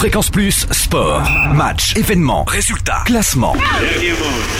Fréquence Plus, sport, match, événements, résultats, classement,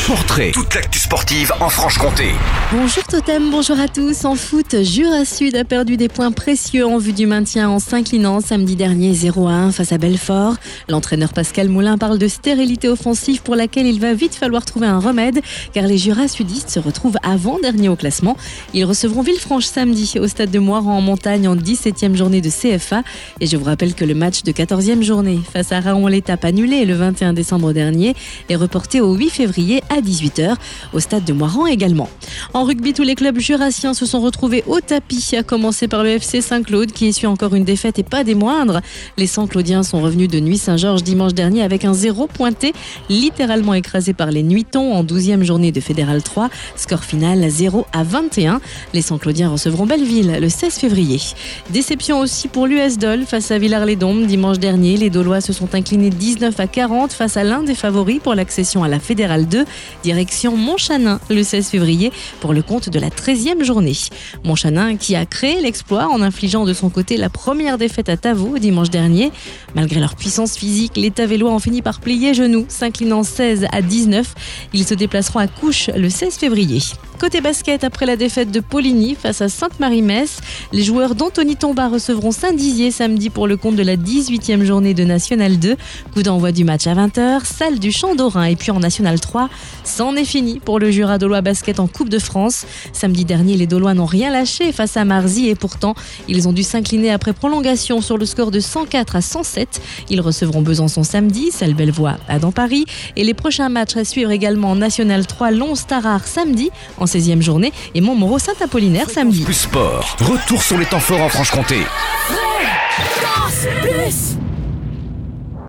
portrait, toute l'actu sportive en Franche-Comté. Bonjour Totem, bonjour à tous. En foot, Jura Sud a perdu des points précieux en vue du maintien en s'inclinant samedi dernier 0 à 1 face à Belfort. L'entraîneur Pascal Moulin parle de stérilité offensive pour laquelle il va vite falloir trouver un remède car les Jura Sudistes se retrouvent avant-dernier au classement. Ils recevront Villefranche samedi au stade de Moiran en montagne en 17e journée de CFA. Et je vous rappelle que le match de 14e journée face à Raon l'étape annulée le 21 décembre dernier est reporté au 8 février à 18h au stade de Moiran également. En rugby, tous les clubs jurassiens se sont retrouvés au tapis, à commencer par le FC Saint-Claude qui essuie encore une défaite et pas des moindres. Les Saint-Claudiens sont revenus de Nuit Saint-Georges dimanche dernier avec un zéro pointé, littéralement écrasé par les Nuitons en 12e journée de Fédéral 3. Score final 0 à 21. Les Saint-Claudiens recevront Belleville le 16 février. Déception aussi pour l'US Dol face à Villars-les-Dombes dimanche dernier. Dolois se sont inclinés 19 à 40 face à l'un des favoris pour l'accession à la Fédérale 2, direction Montchanin le 16 février pour le compte de la 13e journée. Montchanin qui a créé l'exploit en infligeant de son côté la première défaite à Tavaux dimanche dernier. Malgré leur puissance physique, les Tavellois ont fini par plier genoux, s'inclinant 16 à 19. Ils se déplaceront à Couche le 16 février. Côté basket, après la défaite de Poligny face à Sainte-Marie-Metz, les joueurs d'Anthony Tomba recevront Saint-Dizier samedi pour le compte de la 18e journée de National 2. Coup d'envoi du match à 20h, salle du Champ d'Orin et puis en National 3. C'en est fini pour le Jura Dolois Basket en Coupe de France. Samedi dernier, les Dolois n'ont rien lâché face à Marzy et pourtant, ils ont dû s'incliner après prolongation sur le score de 104 à 107. Ils recevront Besançon samedi, salle Bellevoie à dans Paris et les prochains matchs à suivre également en National 3 Long Starard samedi en 16e journée et Montmoreau Saint-Apollinaire samedi. Plus sport, retour sur les temps forts en Franche-Comté. Plus